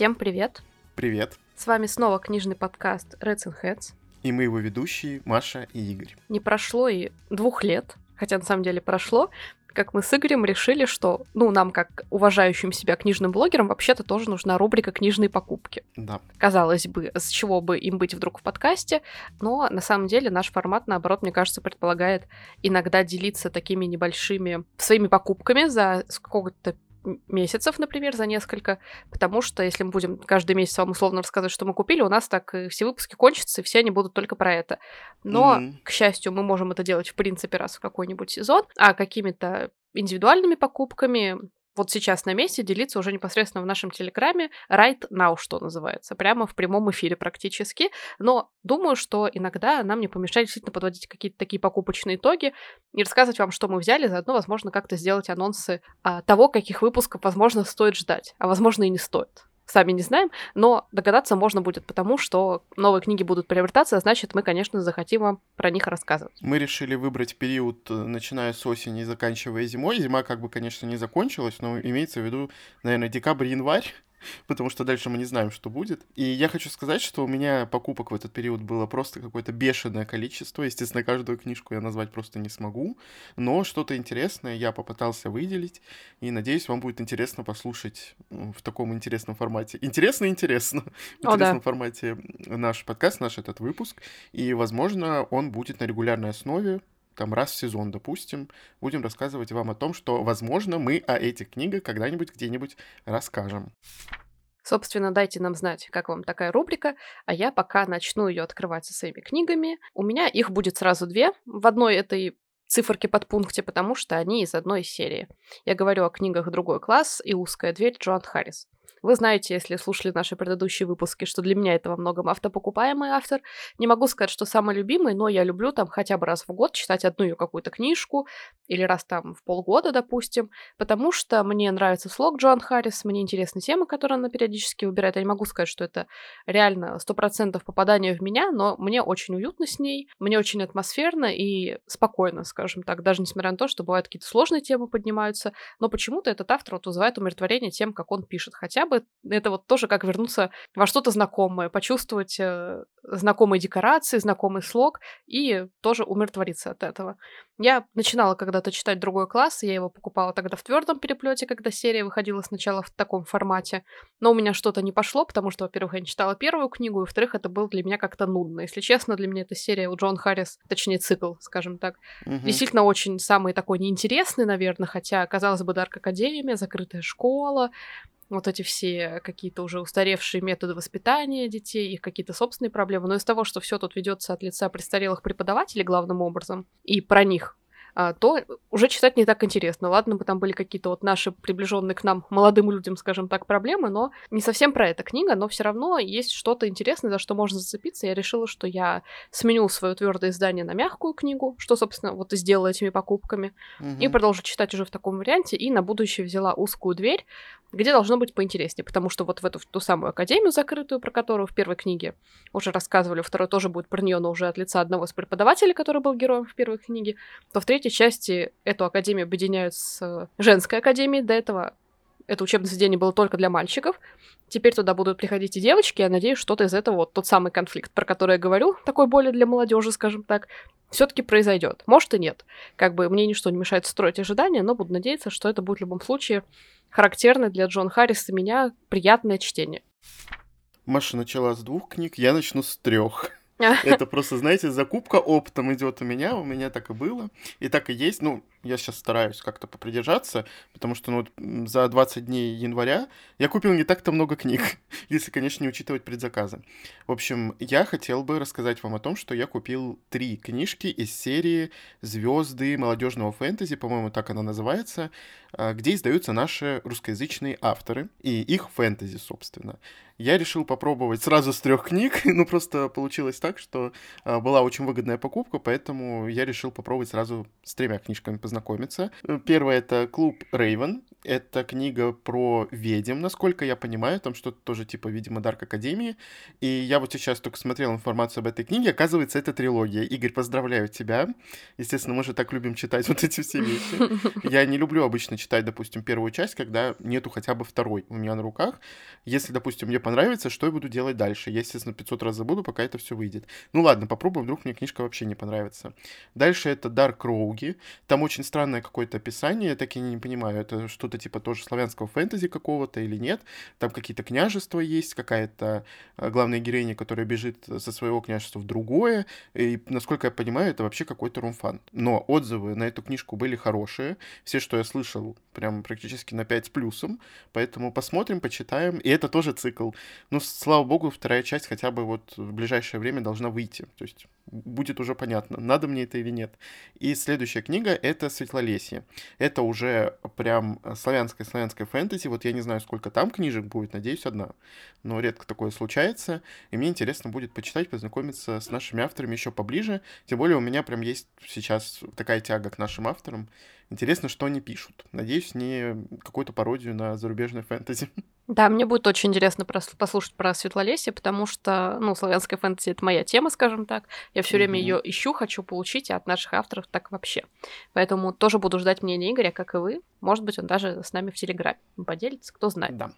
Всем привет! Привет! С вами снова книжный подкаст Reds and Heads. И мы его ведущие Маша и Игорь. Не прошло и двух лет, хотя на самом деле прошло, как мы с Игорем решили, что, ну, нам, как уважающим себя книжным блогерам, вообще-то тоже нужна рубрика «Книжные покупки». Да. Казалось бы, с чего бы им быть вдруг в подкасте, но на самом деле наш формат, наоборот, мне кажется, предполагает иногда делиться такими небольшими своими покупками за сколько-то месяцев, например, за несколько, потому что если мы будем каждый месяц вам условно рассказывать, что мы купили, у нас так все выпуски кончатся, и все они будут только про это. Но, mm-hmm. к счастью, мы можем это делать, в принципе, раз в какой-нибудь сезон, а какими-то индивидуальными покупками вот сейчас на месте делиться уже непосредственно в нашем телеграме right now, что называется, прямо в прямом эфире практически. Но думаю, что иногда нам не помешает действительно подводить какие-то такие покупочные итоги и рассказывать вам, что мы взяли, заодно, возможно, как-то сделать анонсы а, того, каких выпусков, возможно, стоит ждать, а возможно и не стоит сами не знаем, но догадаться можно будет потому, что новые книги будут приобретаться, а значит, мы, конечно, захотим вам про них рассказывать. Мы решили выбрать период, э, начиная с осени и заканчивая зимой. Зима, как бы, конечно, не закончилась, но имеется в виду, наверное, декабрь-январь. потому что дальше мы не знаем, что будет. И я хочу сказать, что у меня покупок в этот период было просто какое-то бешеное количество. Естественно, каждую книжку я назвать просто не смогу, но что-то интересное я попытался выделить, и надеюсь, вам будет интересно послушать в таком интересном формате. Интересно-интересно. В О, интересном да. формате наш подкаст, наш этот выпуск, и, возможно, он будет на регулярной основе, там раз в сезон, допустим, будем рассказывать вам о том, что, возможно, мы о этих книгах когда-нибудь где-нибудь расскажем. Собственно, дайте нам знать, как вам такая рубрика, а я пока начну ее открывать со своими книгами. У меня их будет сразу две. В одной этой циферке под пункте, потому что они из одной серии. Я говорю о книгах «Другой класс» и «Узкая дверь» Джоан Харрис. Вы знаете, если слушали наши предыдущие выпуски, что для меня это во многом автопокупаемый автор. Не могу сказать, что самый любимый, но я люблю там хотя бы раз в год читать одну ее какую-то книжку, или раз там в полгода, допустим, потому что мне нравится слог Джоан Харрис, мне интересны темы, которые она периодически выбирает. Я не могу сказать, что это реально сто процентов попадание в меня, но мне очень уютно с ней, мне очень атмосферно и спокойно, скажем так, даже несмотря на то, что бывают какие-то сложные темы поднимаются, но почему-то этот автор вот вызывает умиротворение тем, как он пишет. Хотя бы это вот тоже как вернуться во что-то знакомое, почувствовать э, знакомые декорации, знакомый слог и тоже умиротвориться от этого. Я начинала когда-то читать другой класс, я его покупала тогда в твердом переплете, когда серия выходила сначала в таком формате, но у меня что-то не пошло, потому что, во-первых, я не читала первую книгу, и, во-вторых, это было для меня как-то нудно. Если честно, для меня эта серия у Джон Харрис, точнее цикл, скажем так, угу. действительно очень самый такой неинтересный, наверное, хотя, казалось бы, Дарк Академия, закрытая школа, вот эти все какие-то уже устаревшие методы воспитания детей, их какие-то собственные проблемы. Но из того, что все тут ведется от лица престарелых преподавателей главным образом, и про них то уже читать не так интересно. Ладно бы там были какие-то вот наши приближенные к нам молодым людям, скажем так, проблемы, но не совсем про эта книга, но все равно есть что-то интересное, за что можно зацепиться. Я решила, что я сменю свое твердое издание на мягкую книгу, что, собственно, вот и сделала этими покупками, угу. и продолжу читать уже в таком варианте, и на будущее взяла узкую дверь, где должно быть поинтереснее, потому что вот в эту в ту самую академию закрытую, про которую в первой книге уже рассказывали, второй тоже будет про нее, но уже от лица одного из преподавателей, который был героем в первой книге, то в третьей части эту академию объединяют с женской академией. До этого это учебное заведение было только для мальчиков. Теперь туда будут приходить и девочки. Я надеюсь, что-то из этого, вот тот самый конфликт, про который я говорю, такой более для молодежи, скажем так, все-таки произойдет. Может и нет. Как бы мне ничто не мешает строить ожидания, но буду надеяться, что это будет в любом случае характерное для Джон Харриса меня приятное чтение. Маша начала с двух книг, я начну с трех. Это просто, знаете, закупка оптом идет у меня, у меня так и было, и так и есть. Ну, я сейчас стараюсь как-то попридержаться, потому что ну, за 20 дней января я купил не так-то много книг, если, конечно, не учитывать предзаказы. В общем, я хотел бы рассказать вам о том, что я купил три книжки из серии «Звезды молодежного фэнтези», по-моему, так она называется, а, где издаются наши русскоязычные авторы и их фэнтези, собственно. Я решил попробовать сразу с трех книг, ну просто получилось так, что а, была очень выгодная покупка, поэтому я решил попробовать сразу с тремя книжками познакомиться. Первое — это клуб Рейвен. Это книга про ведьм, насколько я понимаю, там что-то тоже типа, видимо, Дарк Академии. И я вот сейчас только смотрел информацию об этой книге. Оказывается, это трилогия. Игорь, поздравляю тебя. Естественно, мы же так любим читать вот эти все вещи. Я не люблю обычно читать, допустим, первую часть, когда нету хотя бы второй у меня на руках. Если, допустим, мне понравится, что я буду делать дальше? Я, естественно, 500 раз забуду, пока это все выйдет. Ну ладно, попробуем, вдруг мне книжка вообще не понравится. Дальше это Дарк Роуги. Там очень странное какое-то описание, я так и не понимаю, это что-то типа тоже славянского фэнтези какого-то или нет. Там какие-то княжества есть, какая-то э, главная героиня, которая бежит со своего княжества в другое. И, насколько я понимаю, это вообще какой-то румфан. Но отзывы на эту книжку были хорошие. Все, что я слышал, прям практически на 5 с плюсом. Поэтому посмотрим, почитаем. И это тоже цикл. Ну, слава богу, вторая часть хотя бы вот в ближайшее время должна выйти. То есть будет уже понятно, надо мне это или нет. И следующая книга — это «Светлолесье». Это уже прям славянская-славянская фэнтези. Вот я не знаю, сколько там книжек будет, надеюсь, одна. Но редко такое случается. И мне интересно будет почитать, познакомиться с нашими авторами еще поближе. Тем более у меня прям есть сейчас такая тяга к нашим авторам. Интересно, что они пишут. Надеюсь, не какую-то пародию на зарубежное фэнтези. Да, мне будет очень интересно послушать про Светлолесье, потому что, ну, славянская фэнтези — это моя тема, скажем так. Я все время ее ищу, хочу получить, а от наших авторов так вообще. Поэтому тоже буду ждать мнения Игоря, как и вы. Может быть, он даже с нами в Телеграме поделится, кто знает. Да.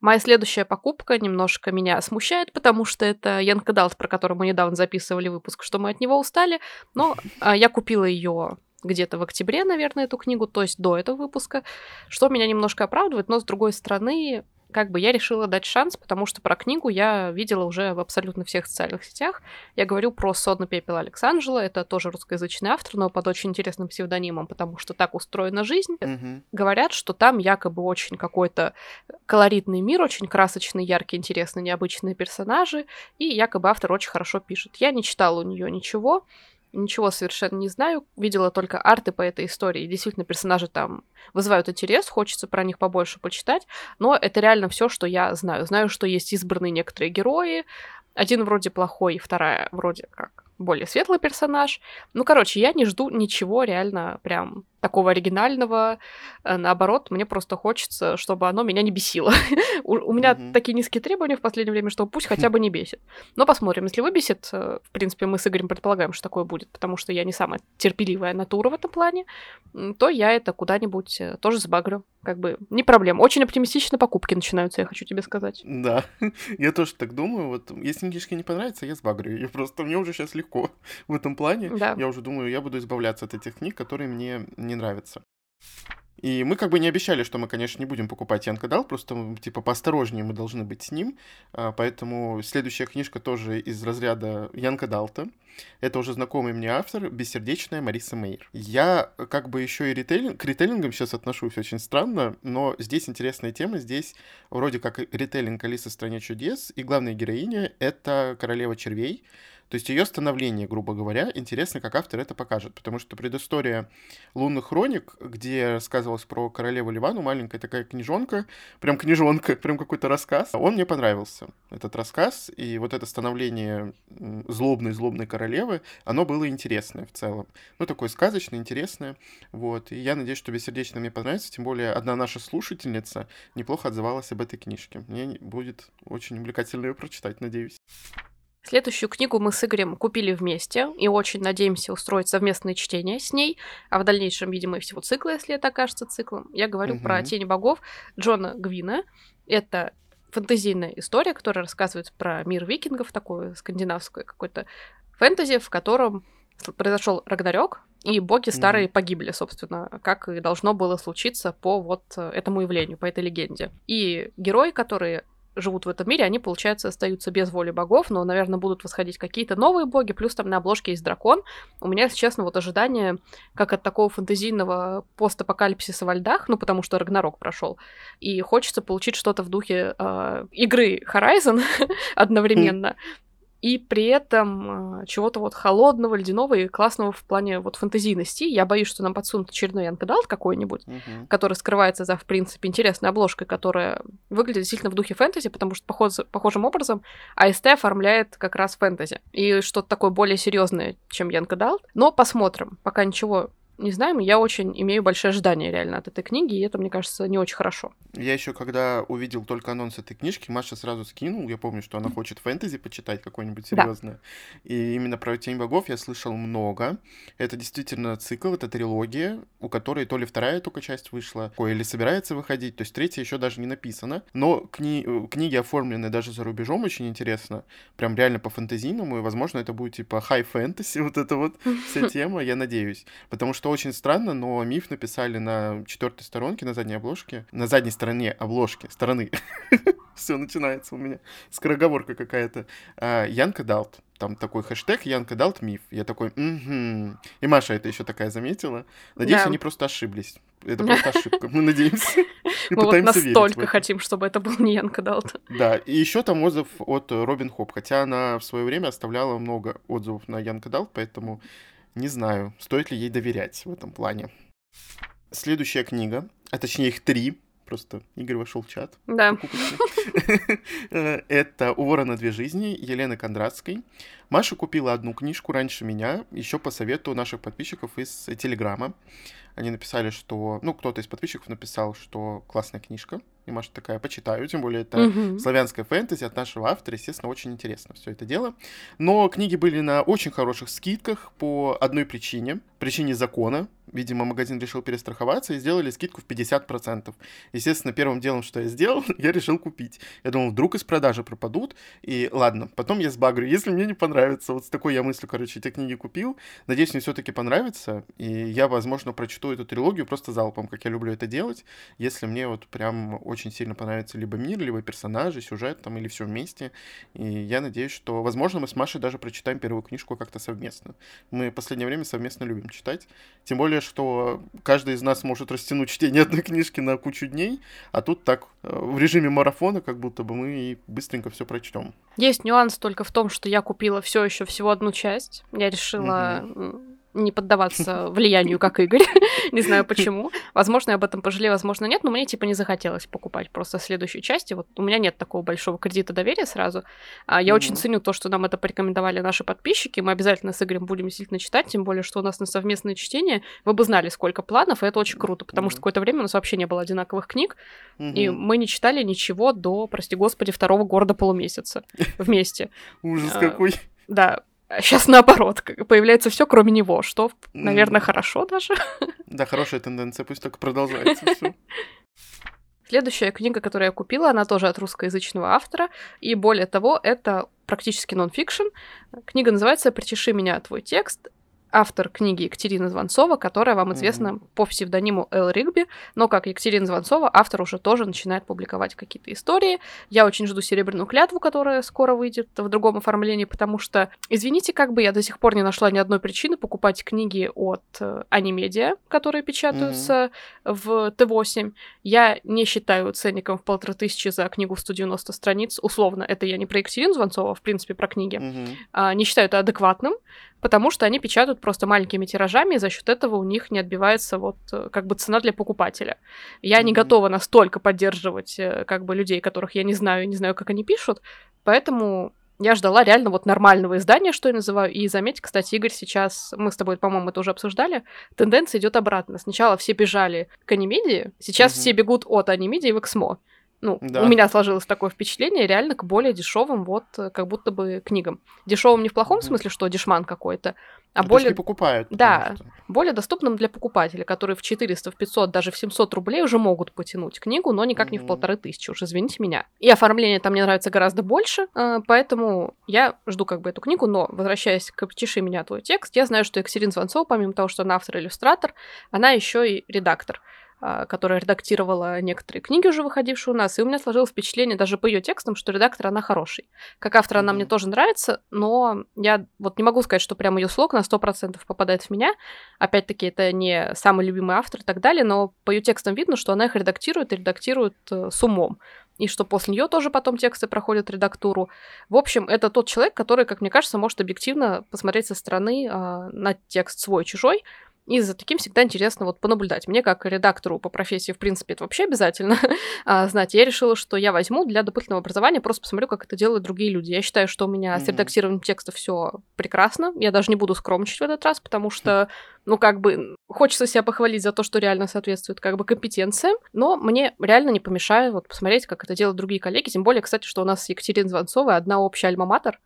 Моя следующая покупка немножко меня смущает, потому что это Янка Далт, про который мы недавно записывали выпуск, что мы от него устали. Но а, я купила ее где-то в октябре, наверное, эту книгу, то есть до этого выпуска, что меня немножко оправдывает, но с другой стороны, как бы я решила дать шанс, потому что про книгу я видела уже в абсолютно всех социальных сетях. Я говорю про «Сонный пепел» Александжела, это тоже русскоязычный автор, но под очень интересным псевдонимом, потому что так устроена жизнь. Mm-hmm. Говорят, что там якобы очень какой-то колоритный мир, очень красочный, яркий, интересный, необычные персонажи, и якобы автор очень хорошо пишет. Я не читала у нее ничего, ничего совершенно не знаю, видела только арты по этой истории. Действительно, персонажи там вызывают интерес, хочется про них побольше почитать, но это реально все, что я знаю. Знаю, что есть избранные некоторые герои, один вроде плохой, вторая вроде как более светлый персонаж. Ну, короче, я не жду ничего реально прям такого оригинального. Э, наоборот, мне просто хочется, чтобы оно меня не бесило. У меня такие низкие требования в последнее время, что пусть хотя бы не бесит. Но посмотрим. Если выбесит, э, в принципе, мы с Игорем предполагаем, что такое будет, потому что я не самая терпеливая натура в этом плане, то я это куда-нибудь э, тоже сбагрю. Как бы не проблема. Очень оптимистично покупки начинаются, я хочу тебе сказать. Да, я тоже так думаю. Вот если книжка не понравится, я сбагрю ее. Просто мне уже сейчас легко в этом плане. Да. Я уже думаю, я буду избавляться от этих книг, которые мне не нравится. И мы как бы не обещали, что мы, конечно, не будем покупать Янка Дал, просто, типа, поосторожнее мы должны быть с ним. А, поэтому следующая книжка тоже из разряда Янка Далта. Это уже знакомый мне автор, бессердечная Мариса Мейер. Я как бы еще и ритейлинг, к ритейлингам сейчас отношусь очень странно, но здесь интересная тема. Здесь вроде как ритейлинг Алиса в стране чудес, и главная героиня — это королева червей, то есть ее становление, грубо говоря, интересно, как автор это покажет, потому что предыстория «Лунных хроник», где рассказывалось про королеву Ливану, маленькая такая книжонка, прям книжонка, прям какой-то рассказ, он мне понравился, этот рассказ, и вот это становление злобной-злобной королевы, оно было интересное в целом. Ну, такое сказочное, интересное, вот, и я надеюсь, что бессердечно мне понравится, тем более одна наша слушательница неплохо отзывалась об этой книжке. Мне будет очень увлекательно ее прочитать, надеюсь. Следующую книгу мы с Игорем купили вместе и очень надеемся устроить совместное чтение с ней, а в дальнейшем, видимо, и всего цикла, если это окажется циклом. Я говорю угу. про «Тени богов» Джона Гвина. Это фэнтезийная история, которая рассказывает про мир викингов, такой скандинавской какой-то фэнтези, в котором произошел Рагнарёк, и боги старые mm-hmm. погибли, собственно, как и должно было случиться по вот этому явлению, по этой легенде. И герои, которые живут в этом мире, они, получается, остаются без воли богов, но, наверное, будут восходить какие-то новые боги, плюс там на обложке есть дракон. У меня, если честно, вот ожидание, как от такого фэнтезийного постапокалипсиса во льдах, ну, потому что Рагнарок прошел, и хочется получить что-то в духе э, игры Horizon одновременно, и при этом э, чего-то вот холодного, ледяного и классного в плане вот фантазийности. Я боюсь, что нам подсунут очередной young adult какой-нибудь, uh-huh. который скрывается за, в принципе, интересной обложкой, которая выглядит действительно в духе фэнтези, потому что похож, похожим образом АСТ оформляет как раз фэнтези. И что-то такое более серьезное, чем young adult. Но посмотрим. Пока ничего не знаю, я очень имею большое ожидание реально от этой книги, и это, мне кажется, не очень хорошо. Я еще когда увидел только анонс этой книжки, Маша сразу скинул. Я помню, что она хочет фэнтези почитать какое-нибудь серьезное. Да. И именно про Тень богов я слышал много. Это действительно цикл, это трилогия, у которой то ли вторая только часть вышла, или собирается выходить, то есть третья еще даже не написана. Но кни- книги оформлены даже за рубежом очень интересно. Прям реально по фэнтезийному, и, возможно, это будет типа хай фэнтези, вот эта вот вся тема, я надеюсь. Потому что очень странно, но миф написали на четвертой сторонке, на задней обложке, на задней стороне обложки, стороны. Все начинается у меня. Скороговорка какая-то. А, young adult. Там такой хэштег young adult МИФ. Я такой, угу. И Маша это еще такая заметила. Надеюсь, да. они просто ошиблись. Это просто ошибка. Мы надеемся. Мы вот настолько хотим, чтобы это был не young adult. Да, и еще там отзыв от Робин Хобб. Хотя она в свое время оставляла много отзывов на young adult, поэтому не знаю, стоит ли ей доверять в этом плане. Следующая книга, а точнее их три, просто Игорь вошел в чат. Да. Это «У ворона две жизни» Елены Кондратской. Маша купила одну книжку раньше меня, еще по совету наших подписчиков из Телеграма. Они написали, что... Ну, кто-то из подписчиков написал, что классная книжка. И Маша такая, почитаю. Тем более это угу. славянская фэнтези от нашего автора. Естественно, очень интересно все это дело. Но книги были на очень хороших скидках по одной причине. Причине закона. Видимо, магазин решил перестраховаться и сделали скидку в 50%. Естественно, первым делом, что я сделал, я решил купить. Я думал, вдруг из продажи пропадут. И ладно, потом я сбагрю, если мне не понравится. Вот с такой я мыслью, короче, эти книги купил. Надеюсь, мне все-таки понравится. И я, возможно, прочту эту трилогию просто залпом, как я люблю это делать. Если мне вот прям очень сильно понравится либо мир, либо персонажи, сюжет там, или все вместе. И я надеюсь, что, возможно, мы с Машей даже прочитаем первую книжку как-то совместно. Мы в последнее время совместно любим читать. Тем более, что каждый из нас может растянуть чтение одной книжки на кучу дней, а тут так э, в режиме марафона, как будто бы мы и быстренько все прочтем. Есть нюанс только в том, что я купила все еще всего одну часть. Я решила не поддаваться влиянию, как Игорь. не знаю почему. Возможно, я об этом пожалею, возможно, нет, но мне типа не захотелось покупать просто следующей части. Вот у меня нет такого большого кредита доверия сразу. А я mm-hmm. очень ценю то, что нам это порекомендовали наши подписчики. Мы обязательно с Игорем будем действительно читать, тем более, что у нас на совместное чтение вы бы знали, сколько планов, и это очень круто, потому mm-hmm. что какое-то время у нас вообще не было одинаковых книг, mm-hmm. и мы не читали ничего до, прости господи, второго города полумесяца вместе. Ужас а, какой. Да, Сейчас наоборот, появляется все, кроме него, что, наверное, mm. хорошо даже. Да, хорошая тенденция, пусть так продолжается все. Следующая книга, которую я купила, она тоже от русскоязычного автора, и более того, это практически нон-фикшн. Книга называется «Причеши меня, твой текст» автор книги Екатерина Звонцова, которая вам известна mm-hmm. по псевдониму Эл Ригби, но как Екатерина Звонцова, автор уже тоже начинает публиковать какие-то истории. Я очень жду «Серебряную клятву», которая скоро выйдет в другом оформлении, потому что, извините, как бы я до сих пор не нашла ни одной причины покупать книги от э, Анимедиа, которые печатаются mm-hmm. в Т8. Я не считаю ценником в полторы тысячи за книгу в 190 страниц. Условно, это я не про Екатерину Звонцова, в принципе, про книги. Mm-hmm. А, не считаю это адекватным, потому что они печатают просто маленькими тиражами, и за счет этого у них не отбивается вот э, как бы цена для покупателя. Я mm-hmm. не готова настолько поддерживать э, как бы людей, которых я не знаю, и не знаю, как они пишут, поэтому я ждала реально вот нормального издания, что я называю. И заметь, кстати, Игорь, сейчас, мы с тобой, по-моему, это уже обсуждали, тенденция идет обратно. Сначала все бежали к анимедии, сейчас mm-hmm. все бегут от анимедии в Эксмо. Ну, да. у меня сложилось такое впечатление, реально к более дешевым, вот, э, как будто бы книгам. Дешевым не в плохом mm-hmm. смысле, что дешман какой-то, а ну, более... покупают. Да, что... более доступным для покупателя, которые в 400, в 500, даже в 700 рублей уже могут потянуть книгу, но никак mm-hmm. не в полторы тысячи, уж извините меня. И оформление там мне нравится гораздо больше, э, поэтому я жду как бы эту книгу, но, возвращаясь к «Пиши меня твой текст», я знаю, что Екатерина Звонцова, помимо того, что она автор-иллюстратор, она еще и редактор. А, которая редактировала некоторые книги, уже выходившие у нас, и у меня сложилось впечатление даже по ее текстам, что редактор она хороший. Как автор она мне тоже нравится, но я вот не могу сказать, что прям ее слог на 100% попадает в меня. Опять-таки, это не самый любимый автор и так далее, но по ее текстам видно, что она их редактирует и редактирует э, с умом. И что после нее тоже потом тексты проходят редактуру. В общем, это тот человек, который, как мне кажется, может объективно посмотреть со стороны э, на текст свой-чужой, И за таким всегда интересно вот понаблюдать. Мне, как редактору по профессии, в принципе, это вообще обязательно а, знать. Я решила, что я возьму для дополнительного образования, просто посмотрю, как это делают другие люди. Я считаю, что у меня mm-hmm. с редактированием текста все прекрасно. Я даже не буду скромничать в этот раз, потому что, ну, как бы, хочется себя похвалить за то, что реально соответствует, как бы, компетенциям, но мне реально не помешает вот посмотреть, как это делают другие коллеги. Тем более, кстати, что у нас с Екатериной Звонцовой одна общая альма-матер,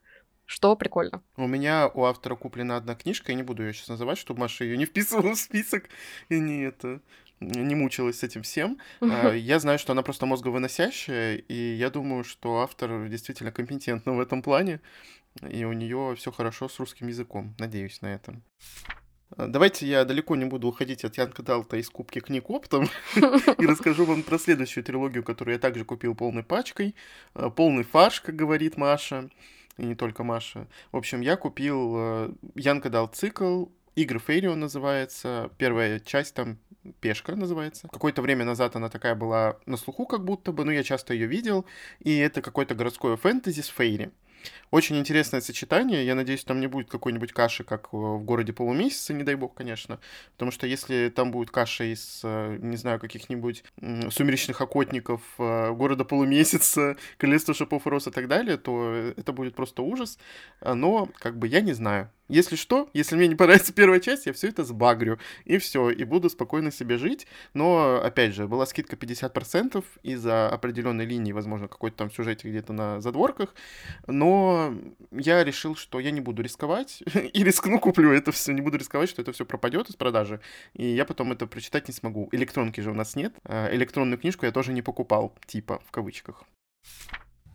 что прикольно. У меня у автора куплена одна книжка, я не буду ее сейчас называть, чтобы Маша ее не вписывала в список и не это не мучилась с этим всем. А, я знаю, что она просто мозговыносящая, и я думаю, что автор действительно компетентна в этом плане, и у нее все хорошо с русским языком. Надеюсь на это. А, давайте я далеко не буду уходить от Янка Далта из Кубки книг оптом и расскажу вам про следующую трилогию, которую я также купил полной пачкой. А, полный фарш, как говорит Маша и не только Маша. В общем, я купил Янка дал цикл, Игры Фейрио называется, первая часть там Пешка называется. Какое-то время назад она такая была на слуху как будто бы, но я часто ее видел, и это какое-то городское фэнтези с Фейри. Очень интересное сочетание. Я надеюсь, там не будет какой-нибудь каши, как в городе полумесяца, не дай бог, конечно. Потому что если там будет каша из, э, не знаю, каких-нибудь сумеречных охотников, э, города полумесяца, королевства шипов и роз и так далее, то это будет просто ужас. Но, как бы, я не знаю. Если что, если мне не понравится первая часть, я все это сбагрю, и все, и буду спокойно себе жить. Но, опять же, была скидка 50% из-за определенной линии, возможно, какой-то там сюжете где-то на задворках. Но я решил, что я не буду рисковать, и рискну, куплю это все, не буду рисковать, что это все пропадет из продажи, и я потом это прочитать не смогу. Электронки же у нас нет, а электронную книжку я тоже не покупал, типа, в кавычках.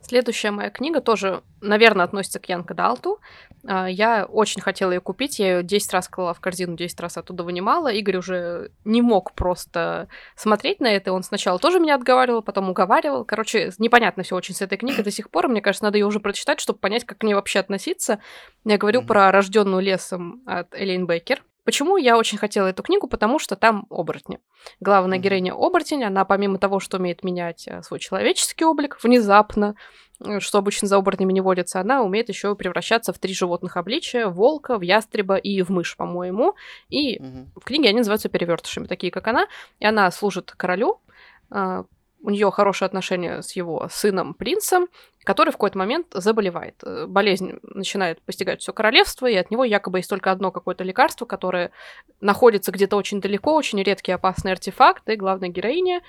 Следующая моя книга тоже, наверное, относится к Янка Далту. А, я очень хотела ее купить, я ее 10 раз клала в корзину, 10 раз оттуда вынимала. Игорь уже не мог просто смотреть на это, он сначала тоже меня отговаривал, потом уговаривал. Короче, непонятно все очень с этой книгой до сих пор, мне кажется, надо ее уже прочитать, чтобы понять, как к ней вообще относиться. Я говорю mm-hmm. про «Рожденную лесом» от Элейн Бейкер. Почему я очень хотела эту книгу? Потому что там оборотни. Главная героиня оборотень, она помимо того, что умеет менять э, свой человеческий облик внезапно, э, что обычно за оборотнями не водится, она умеет еще превращаться в три животных обличия: волка, в ястреба и в мышь, по-моему. И угу. в книге они называются перевертышами, такие как она. И она служит королю, а, у нее хорошие отношения с его сыном принцем, который в какой-то момент заболевает. Э, болезнь начинает постигать все королевство, и от него якобы есть только одно какое-то лекарство, которое находится где-то очень далеко, очень редкий опасный артефакт, и главная героиня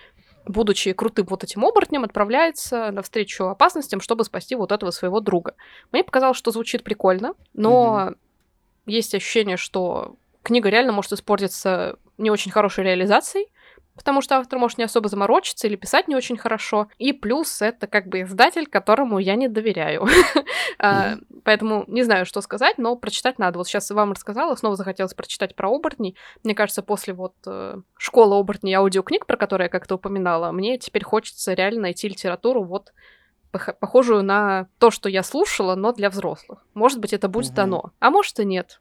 будучи крутым вот этим оборотнем, отправляется навстречу опасностям, чтобы спасти вот этого своего друга. Мне показалось, что звучит прикольно, но mm-hmm. есть ощущение, что книга реально может испортиться не очень хорошей реализацией, потому что автор может не особо заморочиться или писать не очень хорошо. И плюс это как бы издатель, которому я не доверяю. А, поэтому не знаю, что сказать, но прочитать надо. Вот сейчас вам рассказала, снова захотелось прочитать про оборотней. Мне кажется, после вот э, школы оборотней аудиокниг, про которые я как-то упоминала, мне теперь хочется реально найти литературу вот похожую на то, что я слушала, но для взрослых. Может быть, это будет оно, а может и нет.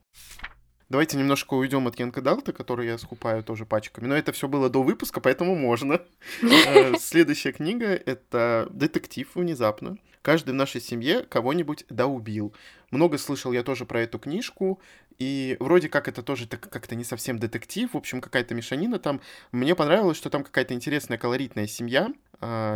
Давайте немножко уйдем от Янка Далта, который я скупаю тоже пачками. Но это все было до выпуска, поэтому можно. Э, следующая книга — это детектив внезапно. Каждый в нашей семье кого-нибудь да убил. Много слышал я тоже про эту книжку, и вроде как это тоже так, как-то не совсем детектив, в общем, какая-то мешанина там. Мне понравилось, что там какая-то интересная колоритная семья,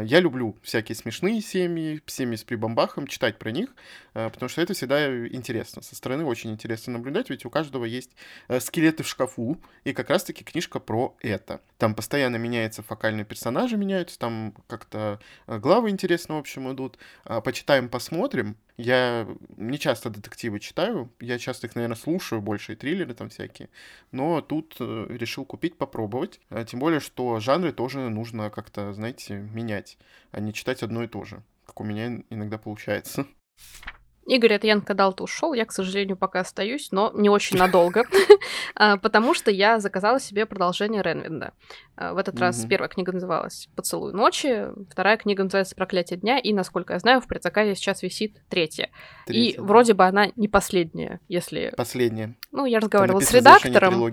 я люблю всякие смешные семьи, семьи с прибамбахом, читать про них, а, потому что это всегда интересно. Со стороны очень интересно наблюдать, ведь у каждого есть э, скелеты в шкафу, и как раз-таки книжка про это. Там постоянно меняются фокальные персонажи, меняются, там как-то э, главы интересно, в общем, идут. А, почитаем, посмотрим. Я не часто детективы читаю, я часто их, наверное, слушаю, больше и триллеры там всякие, но тут э, решил купить, попробовать. Тем более, что жанры тоже нужно как-то, знаете, менять, а не читать одно и то же, как у меня иногда получается. Игорь от Янка Далта ушел, я, к сожалению, пока остаюсь, но не очень надолго, а, потому что я заказала себе продолжение Ренвинда. А, в этот раз первая книга называлась «Поцелуй ночи», вторая книга называется «Проклятие дня», и, насколько я знаю, в предзаказе сейчас висит третья. И вроде бы она не последняя, если... Последняя. Ну, я разговаривала с редактором.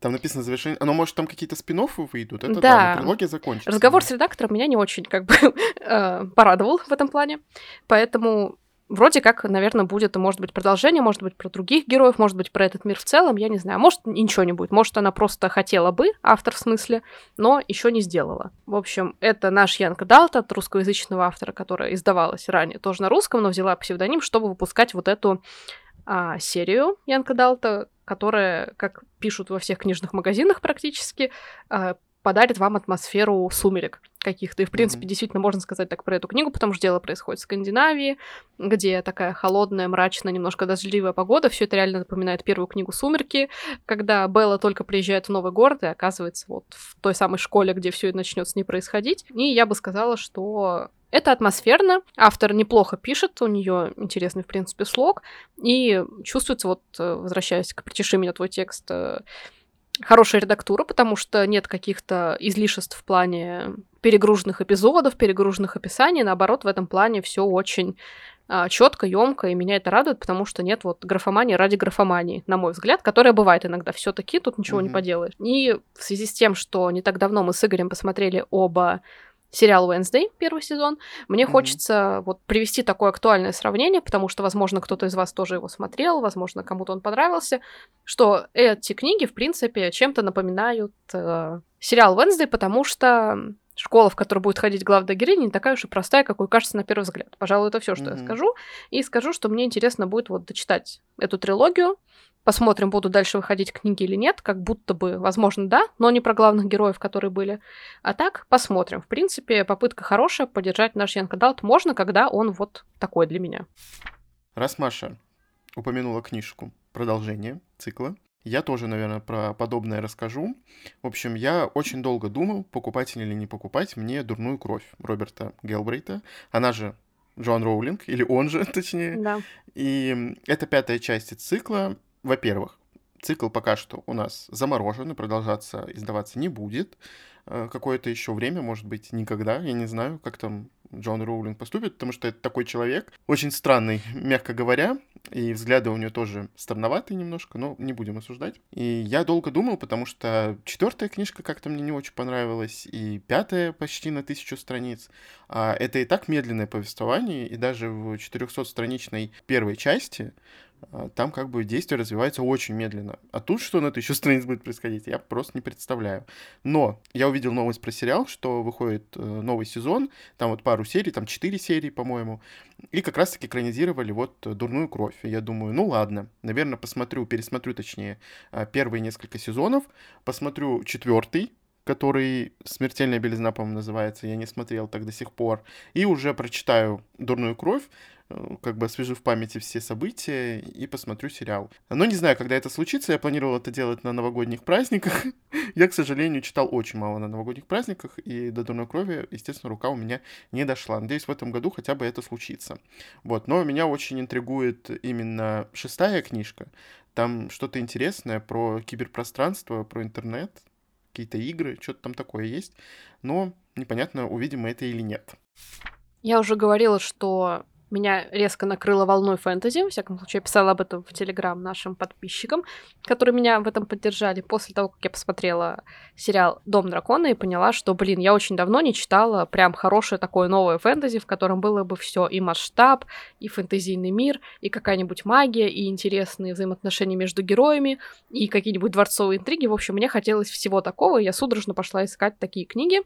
Там написано завершение. Оно, может, там какие-то спин выйдут? Это да, да трилогия закончится. Разговор с редактором меня не очень как бы э, порадовал в этом плане. Поэтому вроде как, наверное, будет, может быть, продолжение, может быть, про других героев, может быть, про этот мир в целом, я не знаю. Может, ничего не будет. Может, она просто хотела бы, автор в смысле, но еще не сделала. В общем, это наш Янка Далта, от русскоязычного автора, которая издавалась ранее тоже на русском, но взяла псевдоним, чтобы выпускать вот эту а, серию Янка Далта, которая, как пишут во всех книжных магазинах практически, а, подарит вам атмосферу сумерек каких-то. И, в принципе, mm-hmm. действительно можно сказать так про эту книгу, потому что дело происходит в Скандинавии, где такая холодная, мрачная, немножко дождливая погода. Все это реально напоминает первую книгу «Сумерки», когда Белла только приезжает в новый город и оказывается вот в той самой школе, где все это начнет с ней происходить. И я бы сказала, что это атмосферно. Автор неплохо пишет, у нее интересный, в принципе, слог. И чувствуется, вот, э, возвращаясь к «Причеши меня твой текст», э, хорошая редактура, потому что нет каких-то излишеств в плане перегруженных эпизодов, перегруженных описаний. Наоборот, в этом плане все очень а, четко, емко, и меня это радует, потому что нет вот графомании ради графомании, на мой взгляд, которая бывает иногда все-таки, тут ничего mm-hmm. не поделаешь. И в связи с тем, что не так давно мы с Игорем посмотрели оба сериал Wednesday, первый сезон. Мне mm-hmm. хочется вот привести такое актуальное сравнение, потому что, возможно, кто-то из вас тоже его смотрел, возможно, кому-то он понравился, что эти книги, в принципе, чем-то напоминают э, сериал Wednesday, потому что школа, в которую будет ходить главная героиня, не такая уж и простая, какой кажется на первый взгляд. Пожалуй, это все, что mm-hmm. я скажу. И скажу, что мне интересно будет вот дочитать эту трилогию, Посмотрим, будут дальше выходить книги или нет. Как будто бы, возможно, да, но не про главных героев, которые были. А так, посмотрим. В принципе, попытка хорошая, поддержать наш Янка Далт можно, когда он вот такой для меня. Раз Маша упомянула книжку, продолжение цикла, я тоже, наверное, про подобное расскажу. В общем, я очень долго думал, покупать или не покупать мне «Дурную кровь» Роберта Гелбрейта. Она же Джон Роулинг, или он же, точнее. Да. И это пятая часть цикла во-первых, цикл пока что у нас заморожен и продолжаться издаваться не будет. Э, какое-то еще время, может быть, никогда. Я не знаю, как там Джон Роулинг поступит, потому что это такой человек, очень странный, мягко говоря, и взгляды у нее тоже странноватые немножко, но не будем осуждать. И я долго думал, потому что четвертая книжка как-то мне не очень понравилась, и пятая почти на тысячу страниц. А это и так медленное повествование, и даже в 400-страничной первой части там как бы действие развивается очень медленно. А тут что на тысячу страниц будет происходить, я просто не представляю. Но я увидел новость про сериал, что выходит э, новый сезон, там вот пару серий, там четыре серии, по-моему, и как раз-таки экранизировали вот «Дурную кровь». И я думаю, ну ладно, наверное, посмотрю, пересмотрю, точнее, а, первые несколько сезонов, посмотрю четвертый, который «Смертельная белизна», по-моему, называется, я не смотрел так до сих пор, и уже прочитаю «Дурную кровь», Э, как бы освежу в памяти все события и посмотрю сериал. Но не знаю, когда это случится, я планировал это делать на новогодних праздниках. я, к сожалению, читал очень мало на новогодних праздниках, и до дурной крови, естественно, рука у меня не дошла. Надеюсь, в этом году хотя бы это случится. Вот, но меня очень интригует именно шестая книжка. Там что-то интересное про киберпространство, про интернет, какие-то игры, что-то там такое есть. Но непонятно, увидим мы это или нет. Я уже говорила, что меня резко накрыло волной фэнтези. Во всяком случае, я писала об этом в Телеграм нашим подписчикам, которые меня в этом поддержали после того, как я посмотрела сериал «Дом дракона» и поняла, что, блин, я очень давно не читала прям хорошее такое новое фэнтези, в котором было бы все и масштаб, и фэнтезийный мир, и какая-нибудь магия, и интересные взаимоотношения между героями, и какие-нибудь дворцовые интриги. В общем, мне хотелось всего такого, и я судорожно пошла искать такие книги.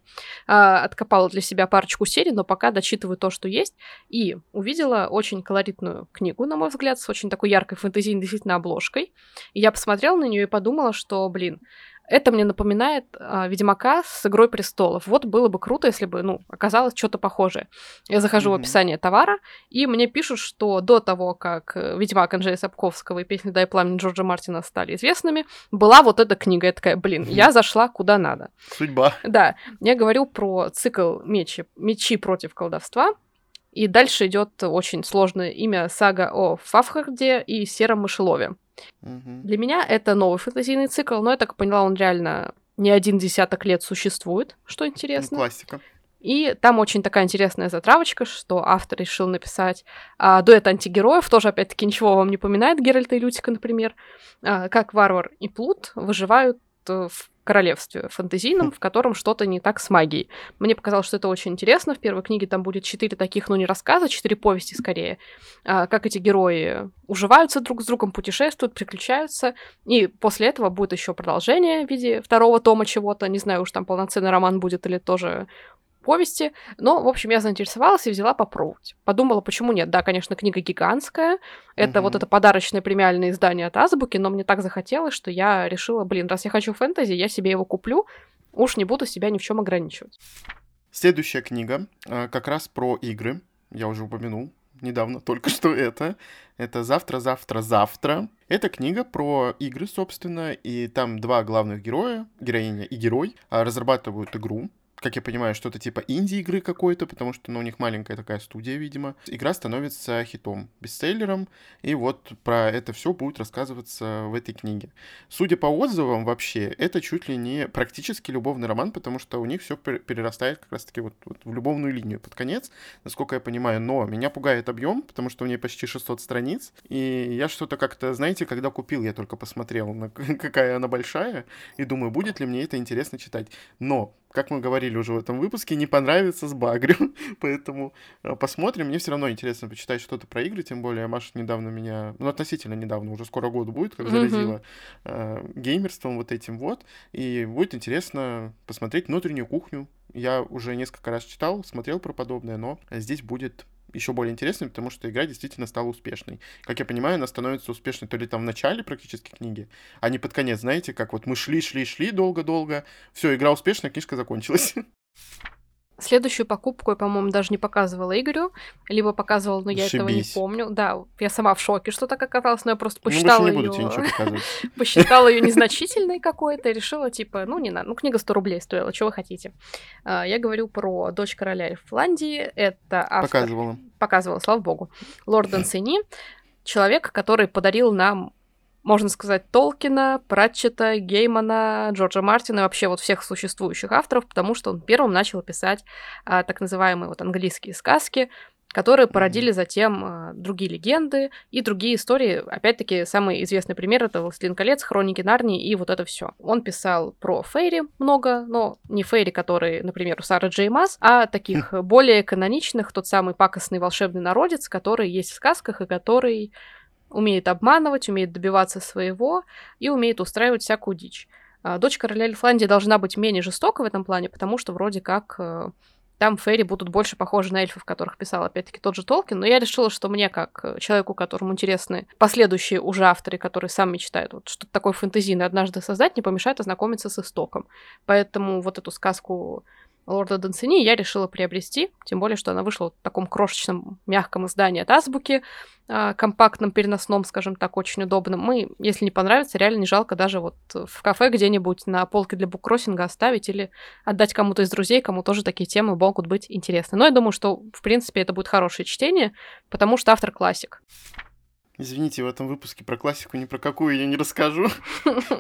А, откопала для себя парочку серий, но пока дочитываю то, что есть, и увидела увидела очень колоритную книгу, на мой взгляд, с очень такой яркой фэнтезийной действительно обложкой. И я посмотрела на нее и подумала, что, блин, это мне напоминает а, Ведьмака с Игрой престолов. Вот было бы круто, если бы, ну, оказалось что-то похожее. Я захожу mm-hmm. в описание товара, и мне пишут, что до того, как э, Ведьмак Анджея Сапковского и песни «Дай пламя» Джорджа Мартина стали известными, была вот эта книга. Я такая, блин, mm-hmm. я зашла куда надо. Судьба. Да. Я говорю про цикл мечи, «Мечи против колдовства», и дальше идет очень сложное имя сага о Фавхарде и Сером Мышелове. Угу. Для меня это новый фэнтезийный цикл, но я так поняла, он реально не один десяток лет существует, что интересно. Ну, классика. И там очень такая интересная затравочка, что автор решил написать а, дуэт антигероев, тоже, опять-таки, ничего вам не поминает, Геральта и Лютика, например, а, как Варвар и Плут выживают в королевстве фэнтезийном, в котором что-то не так с магией. Мне показалось, что это очень интересно. В первой книге там будет четыре таких, ну не рассказа, четыре повести скорее, а, как эти герои уживаются друг с другом, путешествуют, приключаются. И после этого будет еще продолжение в виде второго тома чего-то. Не знаю, уж там полноценный роман будет или тоже повести. Но, в общем, я заинтересовалась и взяла попробовать. Подумала, почему нет. Да, конечно, книга гигантская. Это угу. вот это подарочное премиальное издание от Азбуки, но мне так захотелось, что я решила, блин, раз я хочу фэнтези, я себе его куплю. Уж не буду себя ни в чем ограничивать. Следующая книга э, как раз про игры. Я уже упомянул недавно только что это. Это «Завтра, завтра, завтра». Это книга про игры, собственно, и там два главных героя, героиня и герой, а, разрабатывают игру, как я понимаю, что-то типа инди-игры какой-то, потому что ну, у них маленькая такая студия, видимо. Игра становится хитом, бестселлером, и вот про это все будет рассказываться в этой книге. Судя по отзывам, вообще, это чуть ли не практически любовный роман, потому что у них все перерастает как раз-таки вот, вот в любовную линию под конец, насколько я понимаю. Но меня пугает объем, потому что у нее почти 600 страниц, и я что-то как-то, знаете, когда купил, я только посмотрел, на какая она большая, и думаю, будет ли мне это интересно читать. Но как мы говорили уже в этом выпуске, не понравится с Багрю. Поэтому э, посмотрим. Мне все равно интересно почитать что-то про игры, тем более Маша недавно меня, ну, относительно недавно, уже скоро год будет, как заразила э, геймерством вот этим вот. И будет интересно посмотреть внутреннюю кухню. Я уже несколько раз читал, смотрел про подобное, но здесь будет еще более интересным, потому что игра действительно стала успешной. Как я понимаю, она становится успешной то ли там в начале практически книги, а не под конец, знаете, как вот мы шли, шли, шли долго-долго, все, игра успешная, книжка закончилась. Следующую покупку я, по-моему, даже не показывала Игорю, либо показывала, но я Шибись. этого не помню. Да, я сама в шоке, что так оказалось, но я просто ну, посчитала ну, ее. посчитала ее незначительной какой-то решила, типа, ну не надо, ну книга 100 рублей стоила, что вы хотите. А, я говорю про дочь короля Эльфландии. Это автор... Показывала. Показывала, слава богу. Лорд Ансени, человек, который подарил нам можно сказать, Толкина, Пратчета, Геймана, Джорджа Мартина и вообще вот всех существующих авторов, потому что он первым начал писать а, так называемые вот английские сказки, которые породили затем а, другие легенды и другие истории. Опять-таки, самый известный пример — это «Властелин колец», «Хроники Нарнии» и вот это все. Он писал про Фейри много, но не Фейри, которые, например, у Сары Джей Мас, а таких более каноничных, тот самый пакостный волшебный народец, который есть в сказках и который умеет обманывать, умеет добиваться своего и умеет устраивать всякую дичь. А, дочь короля Эльфландии должна быть менее жестока в этом плане, потому что вроде как э, там фейри будут больше похожи на эльфов, которых писал опять-таки тот же Толкин, но я решила, что мне, как э, человеку, которому интересны последующие уже авторы, которые сами мечтают вот что-то такое фэнтезийное однажды создать, не помешает ознакомиться с истоком. Поэтому вот эту сказку Лорда Дансини я решила приобрести, тем более, что она вышла в таком крошечном мягком издании от Азбуки, а, компактном, переносном, скажем так, очень удобном. Мы, если не понравится, реально не жалко даже вот в кафе где-нибудь на полке для буккроссинга оставить или отдать кому-то из друзей, кому тоже такие темы могут быть интересны. Но я думаю, что, в принципе, это будет хорошее чтение, потому что автор классик. Извините, в этом выпуске про классику ни про какую я не расскажу.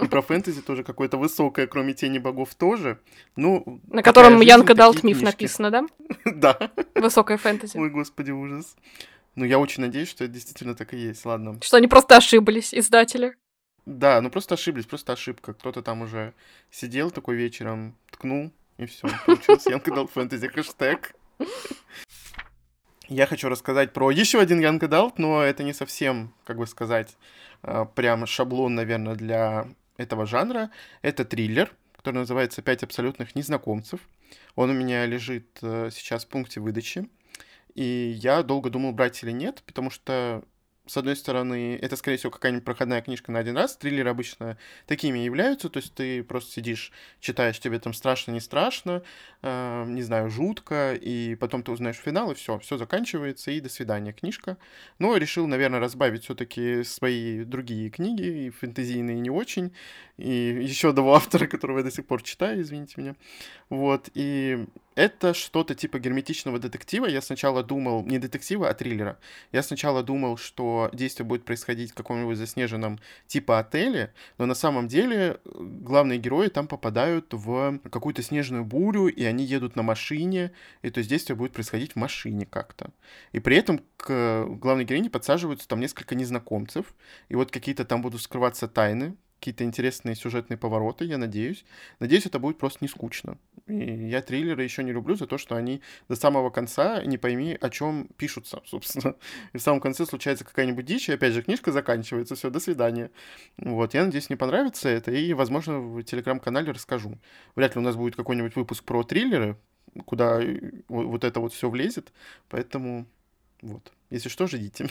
И про фэнтези тоже какое-то высокое, кроме тени богов тоже. Ну, На котором Янка Далт миф написано, да? Да. Высокое фэнтези. Ой, господи, ужас. Ну, я очень надеюсь, что это действительно так и есть, ладно. Что они просто ошиблись, издатели. Да, ну просто ошиблись, просто ошибка. Кто-то там уже сидел такой вечером, ткнул, и все. Получился Янка Далт фэнтези хэштег. Я хочу рассказать про еще один Young Adult, но это не совсем, как бы сказать, а, прям шаблон, наверное, для этого жанра. Это триллер, который называется «Пять абсолютных незнакомцев». Он у меня лежит э, сейчас в пункте выдачи. И я долго думал, брать или нет, потому что с одной стороны, это, скорее всего, какая-нибудь проходная книжка на один раз. Триллеры обычно такими являются, то есть ты просто сидишь, читаешь, тебе там страшно, не страшно, э, не знаю, жутко, и потом ты узнаешь финал, и все, все заканчивается, и до свидания, книжка. Но решил, наверное, разбавить все-таки свои другие книги, и фэнтезийные не очень, и еще одного автора, которого я до сих пор читаю, извините меня. Вот, и это что-то типа герметичного детектива. Я сначала думал, не детектива, а триллера. Я сначала думал, что действие будет происходить в каком-нибудь заснеженном типа отеле, но на самом деле э, главные герои там попадают в какую-то снежную бурю, и они едут на машине, и то есть действие будет происходить в машине как-то. И при этом к главной героине подсаживаются там несколько незнакомцев, и вот какие-то там будут скрываться тайны, какие-то интересные сюжетные повороты, я надеюсь. Надеюсь, это будет просто не скучно. И я триллеры еще не люблю за то, что они до самого конца не пойми, о чем пишутся, собственно. И в самом конце случается какая-нибудь дичь, и опять же книжка заканчивается, все, до свидания. Вот, я надеюсь, не понравится это, и, возможно, в телеграм-канале расскажу. Вряд ли у нас будет какой-нибудь выпуск про триллеры, куда вот это вот все влезет, поэтому вот. Если что, ждите.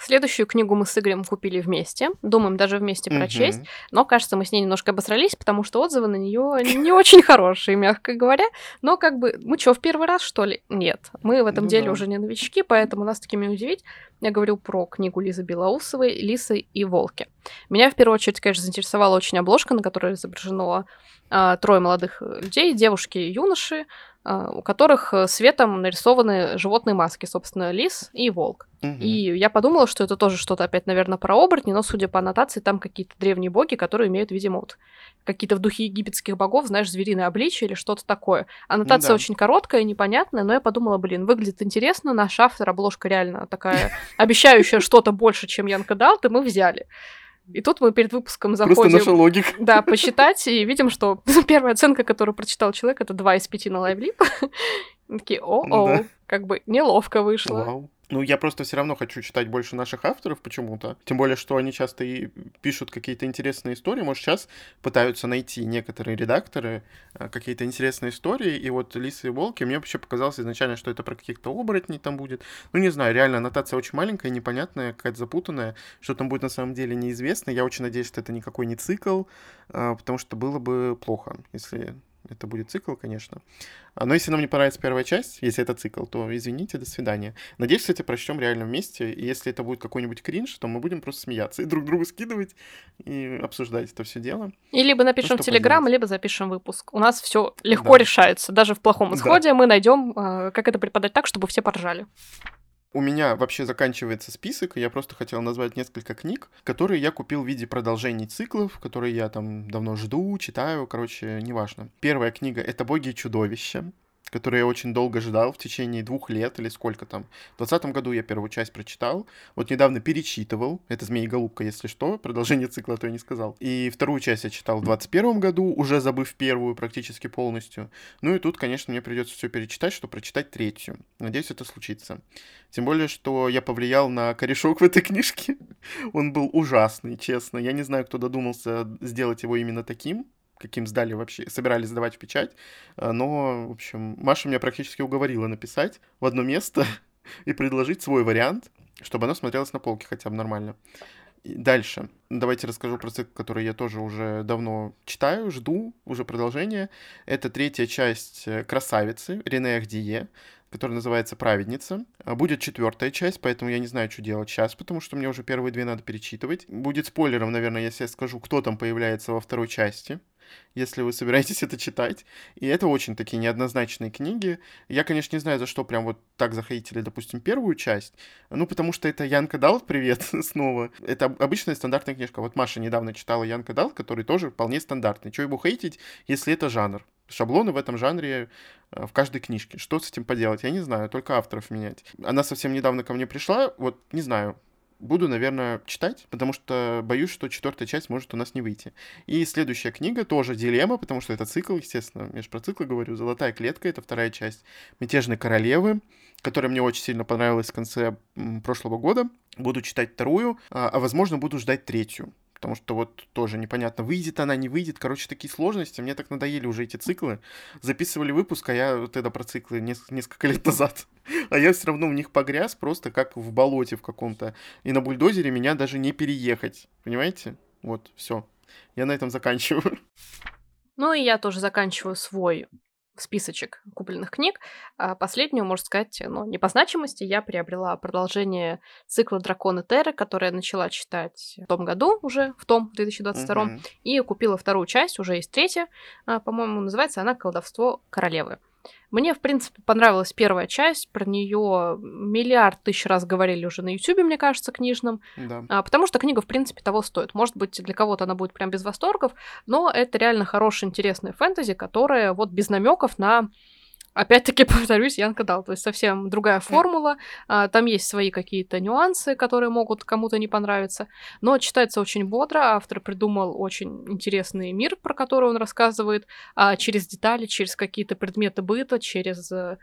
Следующую книгу мы с Игорем купили вместе. Думаем даже вместе прочесть. Mm-hmm. Но, кажется, мы с ней немножко обосрались, потому что отзывы на нее не очень хорошие, мягко говоря. Но как бы мы что, в первый раз, что ли? Нет. Мы в этом ну, деле да. уже не новички, поэтому нас такими удивить. Я говорю про книгу Лизы Белоусовой «Лисы и волки». Меня в первую очередь, конечно, заинтересовала очень обложка, на которой изображено а, трое молодых людей, девушки и юноши, у которых э, светом нарисованы животные маски, собственно, лис и волк. Угу. И я подумала, что это тоже что-то опять, наверное, про оборотни, но, судя по аннотации, там какие-то древние боги, которые имеют, видимо, вот какие-то в духе египетских богов, знаешь, звериное обличие или что-то такое. Аннотация да. очень короткая, непонятная, но я подумала, блин, выглядит интересно, наш автор, обложка реально такая, обещающая что-то больше, чем young adult, и мы взяли. И тут мы перед выпуском заходим... Просто наша логика. Да, посчитать, и видим, что первая оценка, которую прочитал человек, это 2 из 5 на LiveLib. Такие, о-о, как бы неловко вышло. Вау. Ну, я просто все равно хочу читать больше наших авторов почему-то. Тем более, что они часто и пишут какие-то интересные истории. Может, сейчас пытаются найти некоторые редакторы а, какие-то интересные истории. И вот «Лисы и волки» мне вообще показалось изначально, что это про каких-то оборотней там будет. Ну, не знаю, реально, аннотация очень маленькая, непонятная, какая-то запутанная. Что там будет на самом деле неизвестно. Я очень надеюсь, что это никакой не цикл, а, потому что было бы плохо, если это будет цикл, конечно. А, но если нам не понравится первая часть, если это цикл, то извините, до свидания. Надеюсь, кстати, прочтем реально вместе. И если это будет какой-нибудь кринж, то мы будем просто смеяться и друг другу скидывать и обсуждать это все дело. И либо напишем ну, в Телеграм, либо запишем выпуск. У нас все легко да. решается. Даже в плохом исходе да. мы найдем, а, как это преподать так, чтобы все поржали. У меня вообще заканчивается список, я просто хотел назвать несколько книг, которые я купил в виде продолжений циклов, которые я там давно жду, читаю, короче, неважно. Первая книга — это «Боги и чудовища» который я очень долго ждал, в течение двух лет или сколько там. В 2020 году я первую часть прочитал, вот недавно перечитывал, это «Змеи и голубка», если что, продолжение цикла, то я не сказал. И вторую часть я читал в 2021 году, уже забыв первую практически полностью. Ну и тут, конечно, мне придется все перечитать, чтобы прочитать третью. Надеюсь, это случится. Тем более, что я повлиял на корешок в этой книжке. Он был ужасный, честно. Я не знаю, кто додумался сделать его именно таким каким сдали вообще, собирались сдавать в печать. А, но, в общем, Маша меня практически уговорила написать в одно место и предложить свой вариант, чтобы оно смотрелось на полке хотя бы нормально. И дальше. Давайте расскажу про цикл, который я тоже уже давно читаю, жду, уже продолжение. Это третья часть э, «Красавицы» Рене Ахдие, которая называется «Праведница». А будет четвертая часть, поэтому я не знаю, что делать сейчас, потому что мне уже первые две надо перечитывать. Будет спойлером, наверное, если я скажу, кто там появляется во второй части если вы собираетесь это читать. И это очень такие неоднозначные книги. Я, конечно, не знаю, за что прям вот так захейтили, допустим, первую часть. Ну, потому что это Янка Далт, привет, снова. Это обычная стандартная книжка. Вот Маша недавно читала Янка Далт, который тоже вполне стандартный. Чего его хейтить, если это жанр? Шаблоны в этом жанре э, в каждой книжке. Что с этим поделать? Я не знаю, только авторов менять. Она совсем недавно ко мне пришла, вот не знаю, буду, наверное, читать, потому что боюсь, что четвертая часть может у нас не выйти. И следующая книга тоже дилемма, потому что это цикл, естественно, я же про циклы говорю. «Золотая клетка» — это вторая часть «Мятежной королевы», которая мне очень сильно понравилась в конце прошлого года. Буду читать вторую, а, а возможно, буду ждать третью потому что вот тоже непонятно, выйдет она, не выйдет. Короче, такие сложности. Мне так надоели уже эти циклы. Записывали выпуск, а я это про циклы несколько, несколько лет назад. А я все равно в них погряз, просто как в болоте в каком-то. И на бульдозере меня даже не переехать. Понимаете? Вот, все. Я на этом заканчиваю. Ну и я тоже заканчиваю свой списочек купленных книг. А последнюю, можно сказать, ну, не по значимости, я приобрела продолжение цикла «Драконы Терры», который я начала читать в том году уже, в том 2022, mm-hmm. и купила вторую часть, уже есть третья, а, по-моему, называется она «Колдовство королевы». Мне, в принципе, понравилась первая часть. Про нее миллиард тысяч раз говорили уже на Ютубе, мне кажется, книжном. Да. А, потому что книга, в принципе, того стоит. Может быть, для кого-то она будет прям без восторгов, но это реально хорошая, интересная фэнтези, которая вот без намеков на опять-таки повторюсь, Янка дал, то есть совсем другая формула, а, там есть свои какие-то нюансы, которые могут кому-то не понравиться, но читается очень бодро, автор придумал очень интересный мир, про который он рассказывает, а, через детали, через какие-то предметы быта, через э,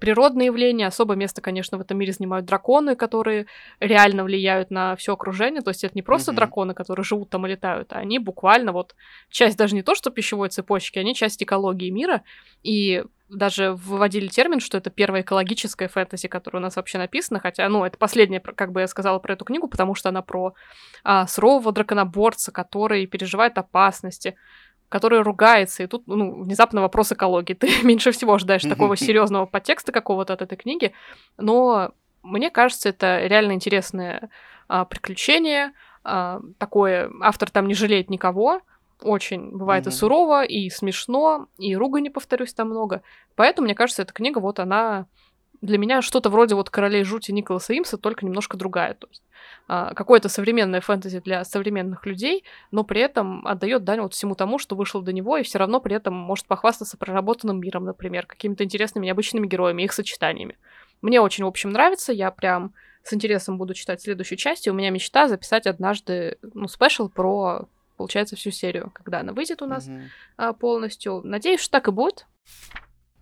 природные явления. Особое место, конечно, в этом мире занимают драконы, которые реально влияют на все окружение. То есть это не просто mm-hmm. драконы, которые живут там и летают, а они буквально вот часть даже не то, что пищевой цепочки, они часть экологии мира. И даже выводили термин, что это первая экологическая фэнтези, которая у нас вообще написана, хотя, ну, это последняя, как бы я сказала про эту книгу, потому что она про а, сурового драконоборца, который переживает опасности, который ругается, и тут, ну, внезапно вопрос экологии. Ты меньше всего ждаешь такого серьезного подтекста какого-то от этой книги, но мне кажется, это реально интересное а, приключение, а, такое, автор там не жалеет никого, очень бывает mm-hmm. и сурово, и смешно, и ругани, повторюсь, там много. Поэтому, мне кажется, эта книга, вот она для меня что-то вроде вот «Королей жути» Николаса Имса, только немножко другая. То есть а, какое-то современное фэнтези для современных людей, но при этом отдает дань вот всему тому, что вышло до него, и все равно при этом может похвастаться проработанным миром, например, какими-то интересными необычными героями, их сочетаниями. Мне очень, в общем, нравится, я прям с интересом буду читать следующую часть, и у меня мечта записать однажды, ну, спешл про, получается, всю серию, когда она выйдет у нас mm-hmm. а, полностью. Надеюсь, что так и будет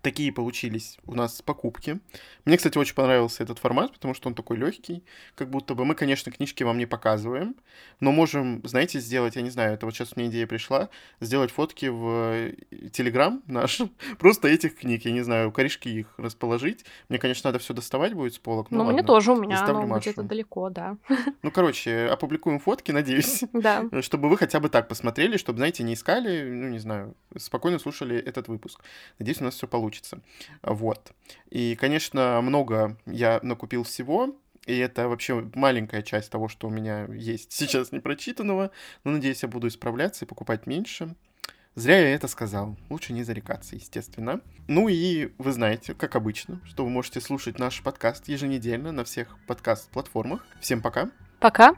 такие получились у нас покупки. Мне, кстати, очень понравился этот формат, потому что он такой легкий, как будто бы мы, конечно, книжки вам не показываем, но можем, знаете, сделать, я не знаю, это вот сейчас мне идея пришла, сделать фотки в Телеграм наш, просто этих книг, я не знаю, корешки их расположить. Мне, конечно, надо все доставать будет с полок. Ну, мне тоже, у меня оно где-то далеко, да. Ну, короче, опубликуем фотки, надеюсь, да. чтобы вы хотя бы так посмотрели, чтобы, знаете, не искали, ну, не знаю, спокойно слушали этот выпуск. Надеюсь, у нас все получится получится. Вот. И, конечно, много я накупил всего, и это вообще маленькая часть того, что у меня есть сейчас непрочитанного. Но, надеюсь, я буду исправляться и покупать меньше. Зря я это сказал. Лучше не зарекаться, естественно. Ну и вы знаете, как обычно, что вы можете слушать наш подкаст еженедельно на всех подкаст-платформах. Всем пока. Пока.